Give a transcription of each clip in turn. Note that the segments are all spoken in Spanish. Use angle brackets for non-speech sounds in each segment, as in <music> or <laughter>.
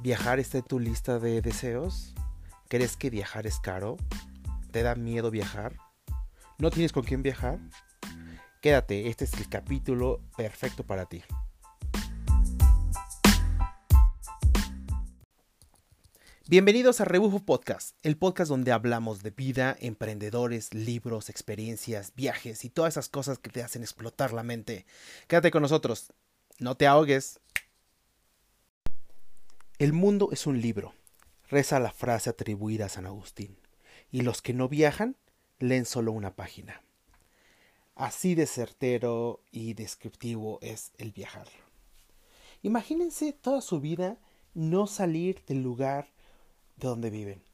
¿Viajar está en tu lista de deseos? ¿Crees que viajar es caro? ¿Te da miedo viajar? ¿No tienes con quién viajar? Quédate, este es el capítulo perfecto para ti. Bienvenidos a Rebufo Podcast, el podcast donde hablamos de vida, emprendedores, libros, experiencias, viajes y todas esas cosas que te hacen explotar la mente. Quédate con nosotros, no te ahogues. El mundo es un libro, reza la frase atribuida a San Agustín, y los que no viajan leen solo una página. Así de certero y descriptivo es el viajar. Imagínense toda su vida no salir del lugar de donde viven,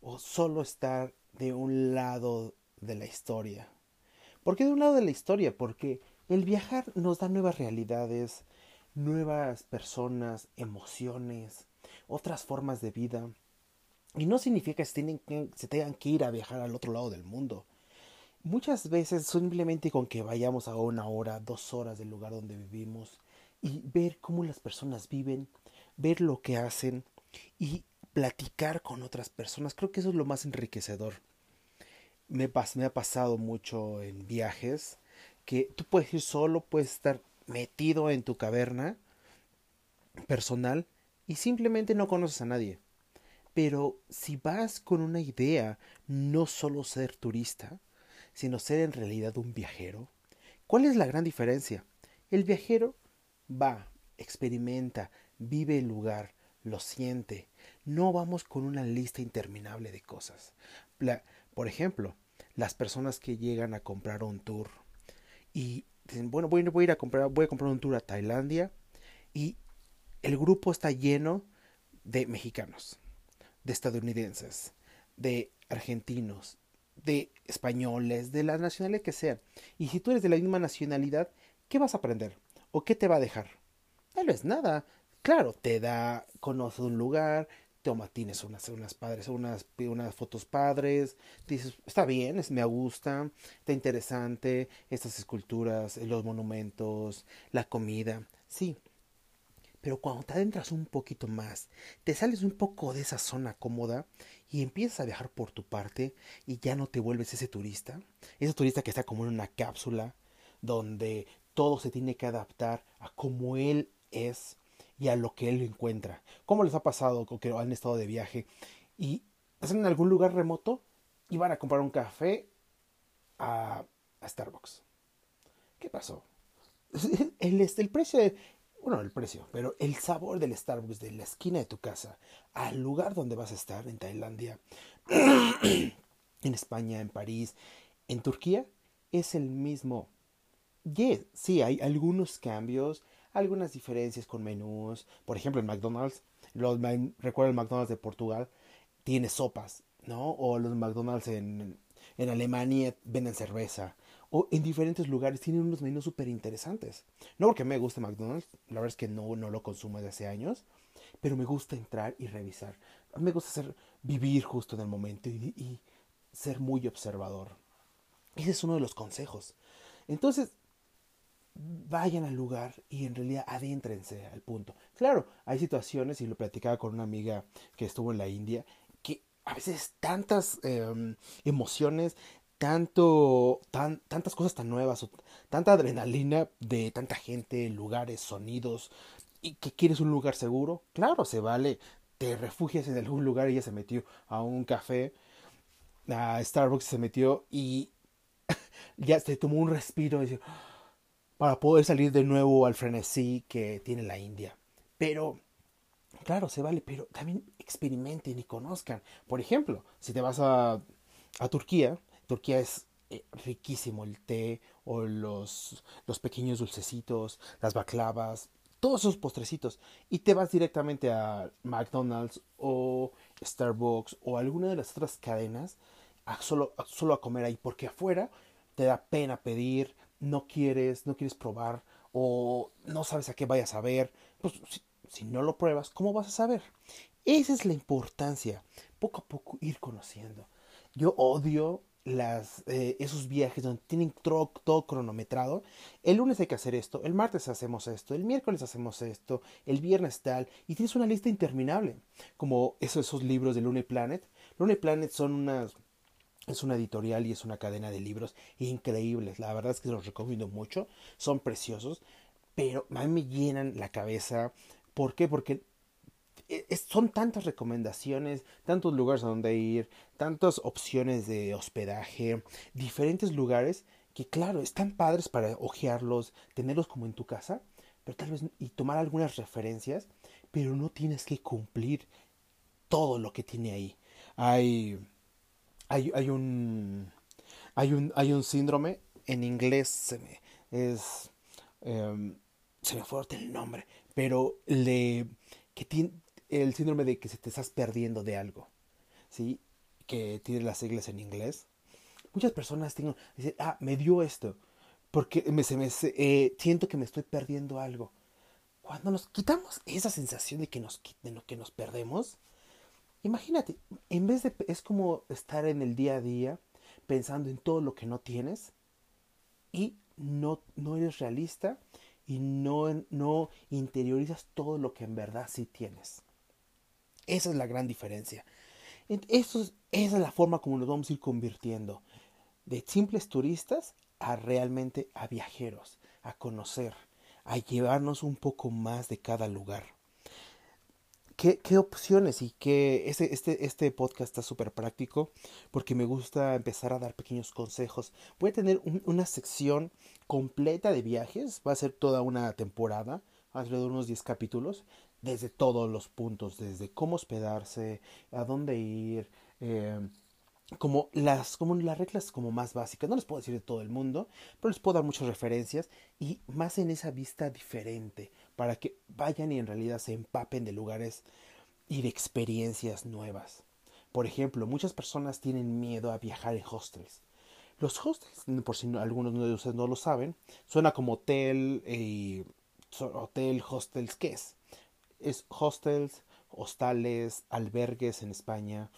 o solo estar de un lado de la historia. ¿Por qué de un lado de la historia? Porque el viajar nos da nuevas realidades, nuevas personas, emociones, otras formas de vida. Y no significa que se, tienen que se tengan que ir a viajar al otro lado del mundo. Muchas veces simplemente con que vayamos a una hora, dos horas del lugar donde vivimos y ver cómo las personas viven, ver lo que hacen y platicar con otras personas, creo que eso es lo más enriquecedor. Me, me ha pasado mucho en viajes que tú puedes ir solo, puedes estar metido en tu caverna personal y simplemente no conoces a nadie. Pero si vas con una idea, no solo ser turista, sino ser en realidad un viajero, ¿cuál es la gran diferencia? El viajero va, experimenta, vive el lugar, lo siente. No vamos con una lista interminable de cosas. por ejemplo, las personas que llegan a comprar un tour y dicen, bueno, voy, a ir a comprar, voy a comprar un tour a Tailandia y el grupo está lleno de mexicanos, de estadounidenses, de argentinos, de españoles, de la nacionalidad que sea. Y si tú eres de la misma nacionalidad, ¿qué vas a aprender? ¿O qué te va a dejar? Tal vez nada. Claro, te da, conoce un lugar, toma, tienes unas, unas padres, unas, unas fotos padres, dices, está bien, es, me gusta, está interesante, estas esculturas, los monumentos, la comida, sí. Pero cuando te adentras un poquito más, te sales un poco de esa zona cómoda y empiezas a viajar por tu parte y ya no te vuelves ese turista, ese turista que está como en una cápsula donde todo se tiene que adaptar a cómo él es y a lo que él encuentra. ¿Cómo les ha pasado que han estado de viaje y están en algún lugar remoto y van a comprar un café a, Starbucks? ¿Qué pasó? <laughs> El, el precio, bueno, el precio, pero el sabor del Starbucks de la esquina de tu casa al lugar donde vas a estar, en Tailandia, <clears throat> en España, en París, en Turquía, es el mismo. Yes, sí, hay algunos cambios, algunas diferencias con menús. Por ejemplo, en McDonald's, los, recuerdo el McDonald's de Portugal, tiene sopas, ¿no? O los McDonald's en, en Alemania venden cerveza. O en diferentes lugares tienen unos menús súper interesantes. No porque me guste McDonald's, la verdad es que no, no lo consumo desde hace años, pero me gusta entrar y revisar. Me gusta ser, vivir justo en el momento y, y ser muy observador. Ese es uno de los consejos. Entonces, vayan al lugar y en realidad adéntrense al punto. Claro, hay situaciones, y lo platicaba con una amiga que estuvo en la India, que a veces tantas em, emociones, tanto, tan, tantas cosas tan nuevas, tanta adrenalina de tanta gente, lugares, sonidos, y que quieres un lugar seguro, claro, se vale, te refugias en algún lugar ella se metió a un café, a Starbucks se metió y <laughs> ya se tomó un respiro y dice, para poder salir de nuevo al frenesí que tiene la India. Pero, claro, se vale, pero también experimenten y conozcan. Por ejemplo, si te vas a, a Turquía, Turquía es eh, riquísimo el té o los, los pequeños dulcecitos, las baklavas, todos esos postrecitos y te vas directamente a McDonald's o Starbucks o alguna de las otras cadenas solo, solo a comer ahí porque afuera te da pena pedir, no quieres, no quieres probar o no sabes a qué vayas a ver, pues si, no lo pruebas, ¿cómo vas a saber? Esa es la importancia, poco a poco ir conociendo. Yo odio las, eh, esos viajes donde tienen todo, cronometrado. El lunes hay que hacer esto, el martes hacemos esto, el miércoles hacemos esto, el viernes tal, y tienes una lista interminable, como esos, libros de Lune Planet. Lune Planet son unas, es una editorial y es una cadena de libros increíbles, la verdad es que los recomiendo mucho, son preciosos, pero a mí me llenan la cabeza. ¿Por qué? Porque son tantas recomendaciones, tantos lugares a donde ir, tantas opciones de hospedaje, diferentes lugares que claro, están padres para ojearlos, tenerlos como en tu casa, pero tal vez y tomar algunas referencias, pero no tienes que cumplir todo lo que tiene ahí. Hay hay, hay un hay un hay un síndrome en inglés se me, es em, se me fue el nombre, pero le que tiene el síndrome de que se te estás perdiendo de algo, ¿sí? Que tiene las siglas en inglés. Muchas personas tienen, dicen, ah, me dio esto, porque me, se me, eh, siento que me estoy perdiendo algo. Cuando nos quitamos esa sensación de que nos, de que nos perdemos, imagínate, en vez de, es como estar en el día a día pensando en todo lo que no tienes y no, no eres realista y no, no interiorizas todo lo que en verdad sí tienes. Esa es la gran diferencia. Eso esa es la forma como nos vamos a ir convirtiendo de simples turistas a realmente a viajeros, a conocer, a llevarnos un poco más de cada lugar. ¿Qué, qué opciones y qué este, este, este podcast está súper práctico porque me gusta empezar a dar pequeños consejos. Voy a tener una sección completa de viajes, va a ser toda una temporada, alrededor de unos 10 capítulos, desde todos los puntos, desde cómo hospedarse, a dónde ir, eh, como las, como las reglas como más básicas. No les puedo decir de todo el mundo, pero les puedo dar muchas referencias y más en esa vista diferente, para que vayan y en realidad se empapen de lugares y de experiencias nuevas. Por ejemplo, muchas personas tienen miedo a viajar en hostels. Los hostels, por si algunos de ustedes no lo saben, suena como hotel y hotel, hostels, ¿qué es? es hostels, hostales, albergues en España.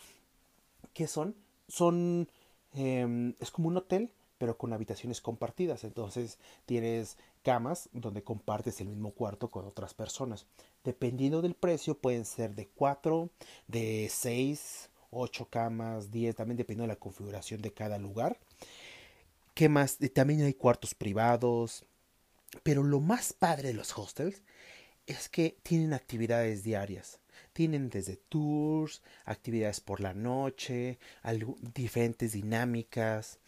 ¿Qué son? Son, em, es como un hotel, pero con habitaciones compartidas. Entonces tienes camas donde compartes el mismo cuarto con otras personas. Dependiendo del precio, pueden ser de 4, de 6, 8 camas, 10, también dependiendo de la configuración de cada lugar. ¿Qué más? También hay cuartos privados. Pero lo más padre de los hostels es que tienen actividades diarias. Tienen desde tours, actividades por la noche, diferentes dinámicas.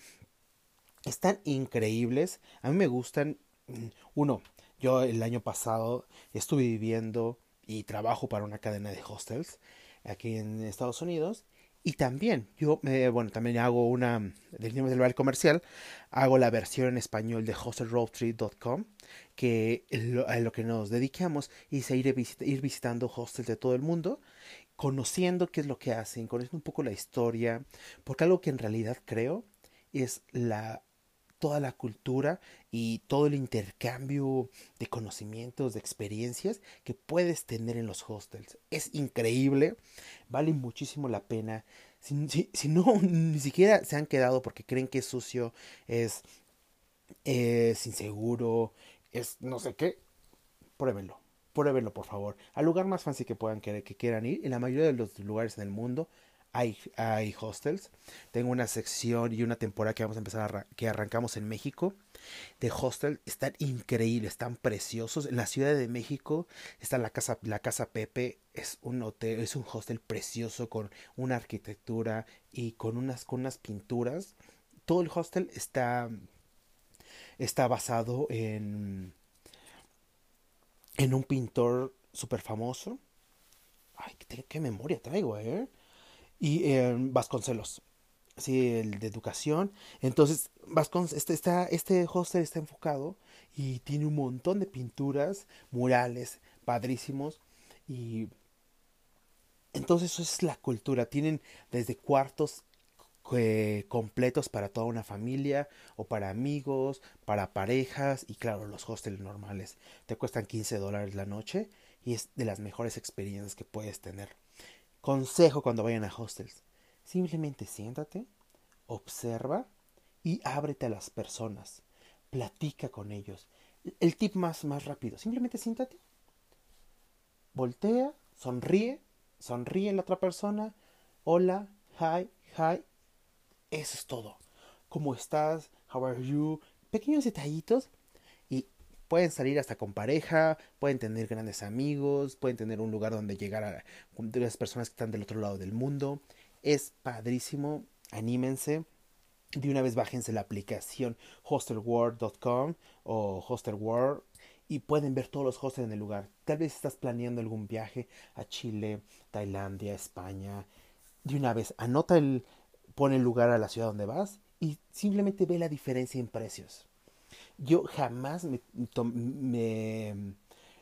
Están increíbles. A mí me gustan. Mm, uno, yo el año pasado estuve viviendo y trabajo para una cadena de hostels aquí en Estados Unidos y también, yo, eh, bueno, también hago una, del del bar comercial, hago la versión en español de hostelroadtrip.com, que lo, a lo que nos dedicamos es a ir, ir visitando hostels de todo el mundo, conociendo qué es lo que hacen, conociendo un poco la historia, porque algo que en realidad creo es la toda la cultura y todo el intercambio de conocimientos, de experiencias que puedes tener en los hostels. Es increíble, vale muchísimo la pena. Si, no, <laughs> ni siquiera se han quedado porque creen que es sucio, es, es inseguro, es no sé qué, pruébenlo. Pruébenlo, por favor. Al lugar más fancy que puedan querer, que quieran ir, en la mayoría de los lugares en el mundo hay, hostels. Tengo una sección y una temporada que vamos a empezar a que arrancamos en México de hostel. Están increíbles, están preciosos. En la Ciudad de México está la casa, la casa Pepe. Es un hotel, es un hostel precioso con una arquitectura y con unas, con unas pinturas. Todo el hostel está, está basado en, en un pintor súper famoso. Ay, qué, qué memoria traigo, eh y eh, Vasconcelos, sí, el de educación. Entonces, Vasconcelos, este, está, este hostel está enfocado y tiene un montón de pinturas, murales, padrísimos. Y entonces eso es la cultura. Tienen desde cuartos eh, completos para toda una familia o para amigos, para parejas y claro, los hostels normales. Te cuestan 15 dólares la noche y es de las mejores experiencias que puedes tener. Consejo cuando vayan a hostels. Simplemente siéntate, observa y ábrete a las personas. Platica con ellos. El tip más, más rápido, simplemente siéntate. Voltea, sonríe, sonríe la otra persona. Hola, hi, hi. Eso es todo. ¿Cómo estás? How are you? Pequeños detallitos pueden salir hasta con pareja, pueden tener grandes amigos, pueden tener un lugar donde llegar a las personas que están del otro lado del mundo. Es padrísimo, anímense. De una vez bájense la aplicación hostelworld.com o hostelworld y pueden ver todos los hostels en el lugar. Tal vez estás planeando algún viaje a Chile, Tailandia, España. De una vez anota el, pone el lugar a la ciudad donde vas y simplemente ve la diferencia en precios. Yo jamás me,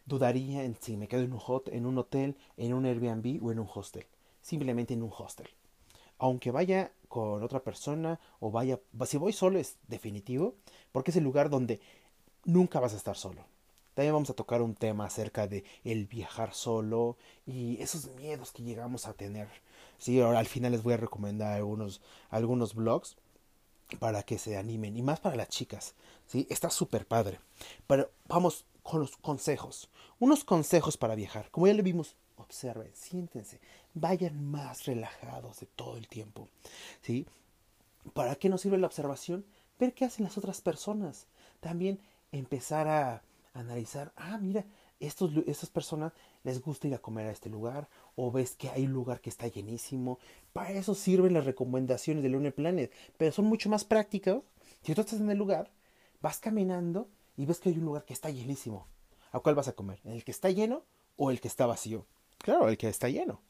dudaría en si me quedo en un, en un hotel, en un Airbnb o en un hostel. Simplemente en un hostel. Aunque vaya con otra persona o vaya, si voy solo es definitivo, porque es el lugar donde nunca vas a estar solo. También vamos a tocar un tema acerca de el viajar solo y esos miedos que llegamos a tener. Sí, al final les voy a recomendar algunos, algunos blogs para que se animen y más para las chicas. ¿Sí? Está súper padre. Pero vamos con los consejos. Unos consejos para viajar. Como ya le vimos, observen, siéntense, vayan más relajados de todo el tiempo. ¿sí? ¿Para qué nos sirve la observación? Ver qué hacen las otras personas. También empezar a analizar, ah, mira, estos, estas personas les gusta ir a comer a este lugar o ves que hay un lugar que está llenísimo. Para eso sirven las recomendaciones de Lunar Planet, pero son mucho más prácticas. Si tú estás en el lugar, vas caminando y ves que hay un lugar que está llenísimo. ¿A cuál vas a comer? ¿En el que está lleno o el que está vacío? Claro, el que está lleno.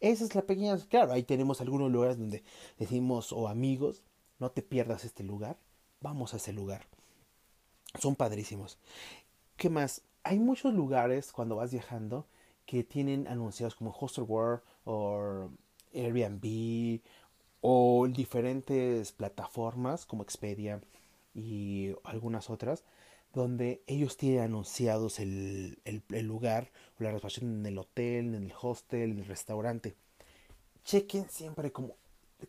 Esa es la pequeña. Claro, ahí tenemos algunos lugares donde decimos, o amigos, no te pierdas este lugar, vamos a ese lugar. Son padrísimos. ¿Qué más? Hay muchos lugares cuando vas viajando que tienen anunciados como Hostelworld o Airbnb o diferentes plataformas como Expedia y algunas otras donde ellos tienen anunciados el, el, lugar o la reservación en el hotel, en el hostel, en el restaurante. Chequen siempre como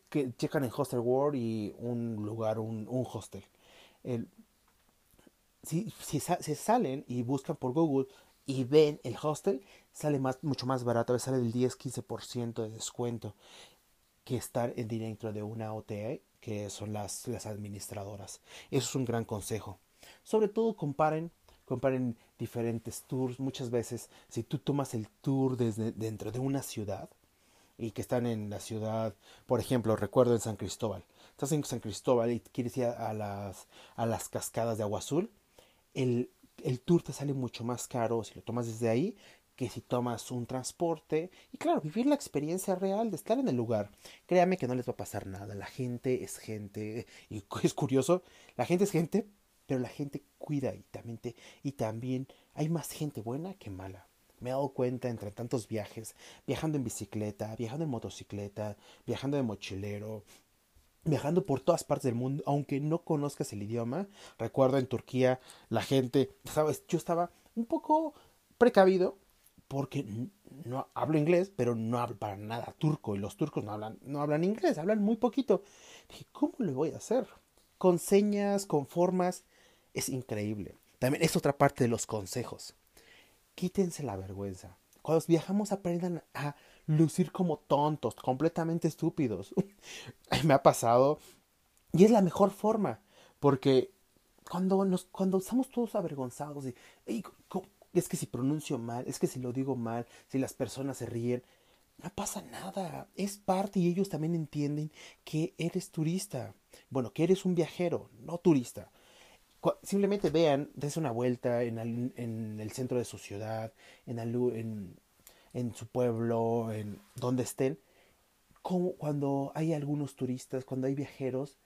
que checan en Hostel World y un lugar, un, un hostel. El, si, si, si, salen y buscan por Google y ven el hostel, sale más, mucho más barato, a veces sale del 10-15% de descuento que estar en dentro de una OTA, que son las, las administradoras. Eso es un gran consejo. Sobre todo comparen, comparen diferentes tours. Muchas veces, si tú tomas el tour desde dentro de una ciudad, y que están en la ciudad, por ejemplo, recuerdo en San Cristóbal. Estás en San Cristóbal y quieres ir a las, a las cascadas de agua azul. El el tour te sale mucho más caro si lo tomas desde ahí que si tomas un transporte y claro, vivir la experiencia real de estar en el lugar. Créame que no les va a pasar nada, la gente es gente y <laughs> es curioso, la gente es gente, pero la gente cuida y también, y también hay más gente buena que mala. Me he dado cuenta entre tantos viajes, viajando en bicicleta, viajando en motocicleta, viajando de mochilero, viajando por todas partes del mundo, aunque no conozcas el idioma. Recuerdo en Turquía la gente, sabes, yo estaba un poco precavido porque no hablo inglés, pero no hablo para nada turco y los turcos no hablan no hablan inglés, hablan muy poquito. Dije, ¿cómo le voy a hacer? Con señas, con formas, es increíble. También es otra parte de los consejos. Quítense la vergüenza. Cuando viajamos aprendan a lucir como tontos, completamente estúpidos. <laughs> Me ha pasado y es la mejor forma, porque cuando nos cuando estamos todos avergonzados y, es que si pronuncio mal, es que si lo digo mal, si las personas se ríen, no pasa nada, es parte y ellos también entienden que eres turista, bueno, que eres un viajero, no turista. Simplemente vean, des una vuelta en el, en el centro de su ciudad, en, en su pueblo, en donde estén, cuando hay algunos turistas, cuando hay viajeros,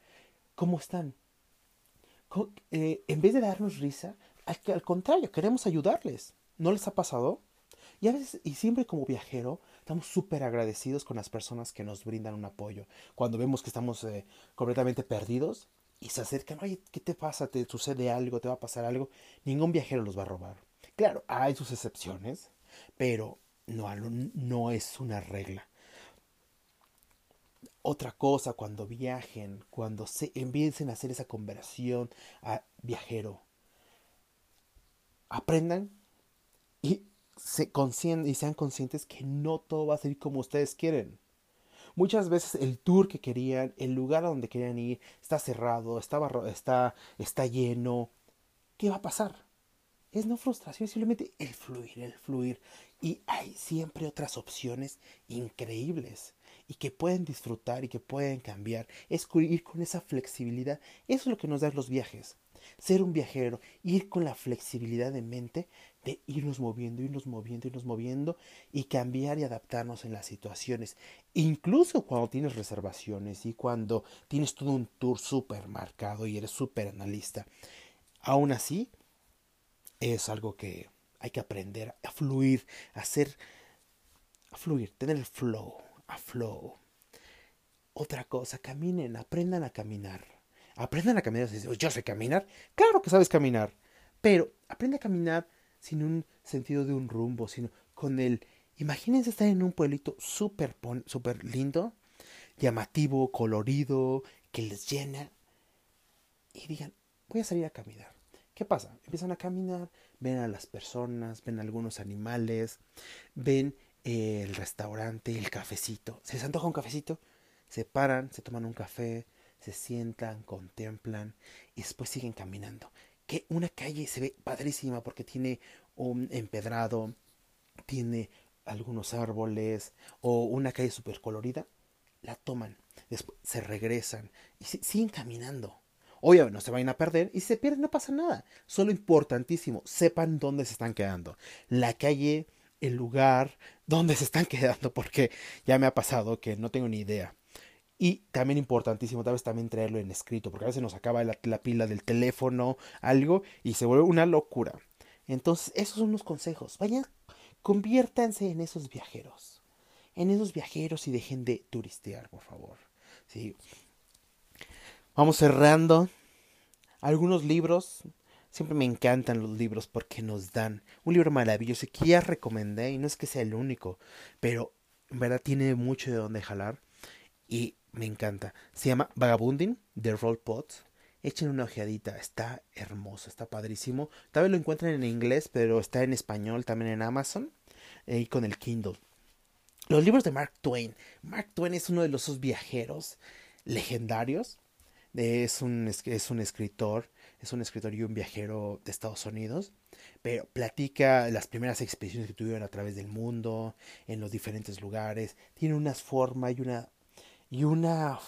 ¿cómo están? Eh, en vez de darnos risa, al, contrario, queremos ayudarles. ¿No les ha pasado? Y a veces, y siempre como viajero, estamos súper agradecidos con las personas que nos brindan un apoyo. Cuando vemos que estamos eh, completamente perdidos y se acercan, oye, ¿qué te pasa? ¿Te sucede algo? ¿Te va a pasar algo? Ningún viajero los va a robar. Claro, hay sus excepciones, pero no, no es una regla. Otra cosa, cuando viajen, cuando se empiecen a hacer esa conversión a viajero, aprendan y, se y sean conscientes que no todo va a ser como ustedes quieren. Muchas veces el tour que querían, el lugar a donde querían ir, está cerrado, está, está, está lleno. ¿Qué va a pasar? Es no frustración, simplemente el fluir, el fluir. Y hay siempre otras opciones increíbles y que pueden disfrutar y que pueden cambiar. Es ir con esa flexibilidad. Eso es lo que nos dan los viajes. Ser un viajero, ir con la flexibilidad de mente de irnos moviendo, irnos moviendo, irnos moviendo y cambiar y adaptarnos en las situaciones. Incluso cuando tienes reservaciones y cuando tienes todo un tour súper marcado y eres súper analista. Aún así, es algo que hay que aprender a fluir, a hacer, a fluir, tener el flow, a flow. Otra cosa, caminen, aprendan a caminar. Aprendan a caminar. Yo sé caminar. Claro que sabes caminar. Pero aprende a caminar sin un sentido de un rumbo, sino con el... Imagínense estar en un pueblito súper super lindo, llamativo, colorido, que les llena. Y digan, voy a salir a caminar. ¿Qué pasa? Empiezan a caminar, ven a las personas, ven algunos animales, ven el restaurante, el cafecito. ¿Se les antoja un cafecito? Se paran, se toman un café, se sientan, contemplan y después siguen caminando que una calle se ve padrísima porque tiene un empedrado, tiene algunos árboles o una calle súper colorida, la toman, después se regresan y siguen caminando. Obviamente no se vayan a perder y si se pierden no pasa nada. Solo importantísimo, sepan dónde se están quedando. La calle, el lugar, dónde se están <laughs> quedando porque ya me ha pasado que no tengo ni idea. Y también importantísimo, tal vez también traerlo en escrito, porque a veces nos acaba la, pila del teléfono, algo, y se vuelve una locura. Entonces, esos son los consejos. Vayan, conviértanse en esos viajeros. En esos viajeros y dejen de turistear, por favor. Sí. Vamos cerrando. Algunos libros. Siempre me encantan los libros porque nos dan un libro maravilloso que ya recomendé y no es que sea el único, pero en verdad tiene mucho de donde jalar y me encanta. Se llama Vagabunding de Roll Pot. Echen una ojeadita, está hermoso, está padrísimo. Tal vez lo encuentren en inglés, pero está en español también en Amazon eh, y con el Kindle. Los libros de Mark Twain. Mark Twain es uno de los viajeros legendarios. Es un, es un escritor, es un escritor y un viajero de Estados Unidos, pero platica las primeras expediciones que tuvieron a través del mundo, en los diferentes lugares. Tiene una forma y una y una,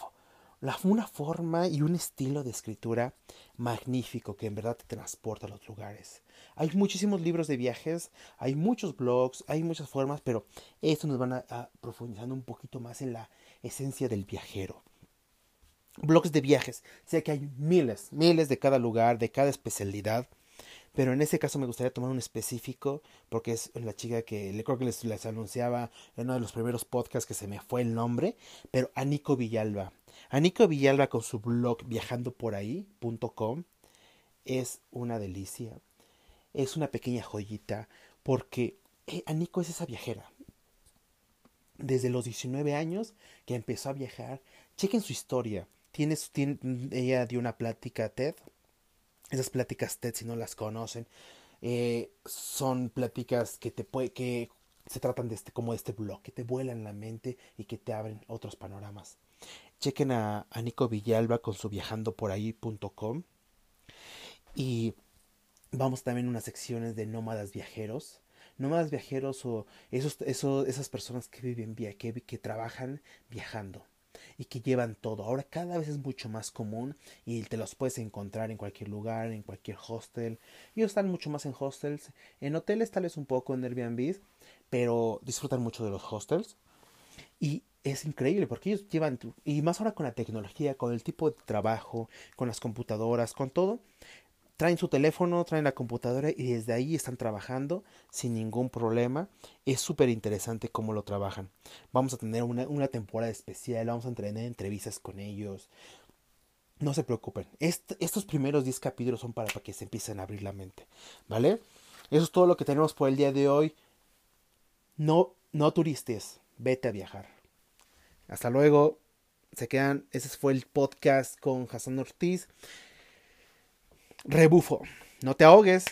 una forma y un estilo de escritura magnífico que en verdad te transporta a los lugares. Hay muchísimos libros de viajes, hay muchos blogs, hay muchas formas, pero esto nos van a, profundizando un poquito más en la esencia del viajero. Blogs de viajes, sé que hay miles, miles de cada lugar, de cada especialidad. Pero en ese caso me gustaría tomar un específico, porque es la chica que le creo que les, anunciaba en uno de los primeros podcasts que se me fue el nombre, pero Anico Villalba. Anico Villalba con su blog viajandoporahí.com es una delicia. Es una pequeña joyita, porque eh, Anico es esa viajera. Desde los 19 años que empezó a viajar, chequen su historia. Tiene, tiene, ella dio una plática TED esas pláticas TED, si no las conocen, eh, son pláticas que te puede, que se tratan de este, como de este blog, que te vuelan la mente y que te abren otros panoramas. Chequen a, Nico Villalba con su viajandoporahí.com y vamos también a unas secciones de nómadas viajeros. Nómadas viajeros o esos, esos, esas personas que viven, que, que trabajan viajando y que llevan todo. Ahora cada vez es mucho más común y te los puedes encontrar en cualquier lugar, en cualquier hostel. Ellos están mucho más en hostels, en hoteles tal vez un poco en Airbnb, pero disfrutan mucho de los hostels. Y es increíble porque ellos llevan, y más ahora con la tecnología, con el tipo de trabajo, con las computadoras, con todo, traen su teléfono, traen la computadora y desde ahí están trabajando sin ningún problema. Es súper interesante cómo lo trabajan. Vamos a tener una, temporada especial, vamos a tener entrevistas con ellos. No se preocupen. estos primeros 10 capítulos son para, para que se empiecen a abrir la mente. ¿Vale? Eso es todo lo que tenemos por el día de hoy. No, no turistes. Vete a viajar. Hasta luego. se quedan. Ese fue el podcast con Hassan Ortiz rebufo. No te ahogues.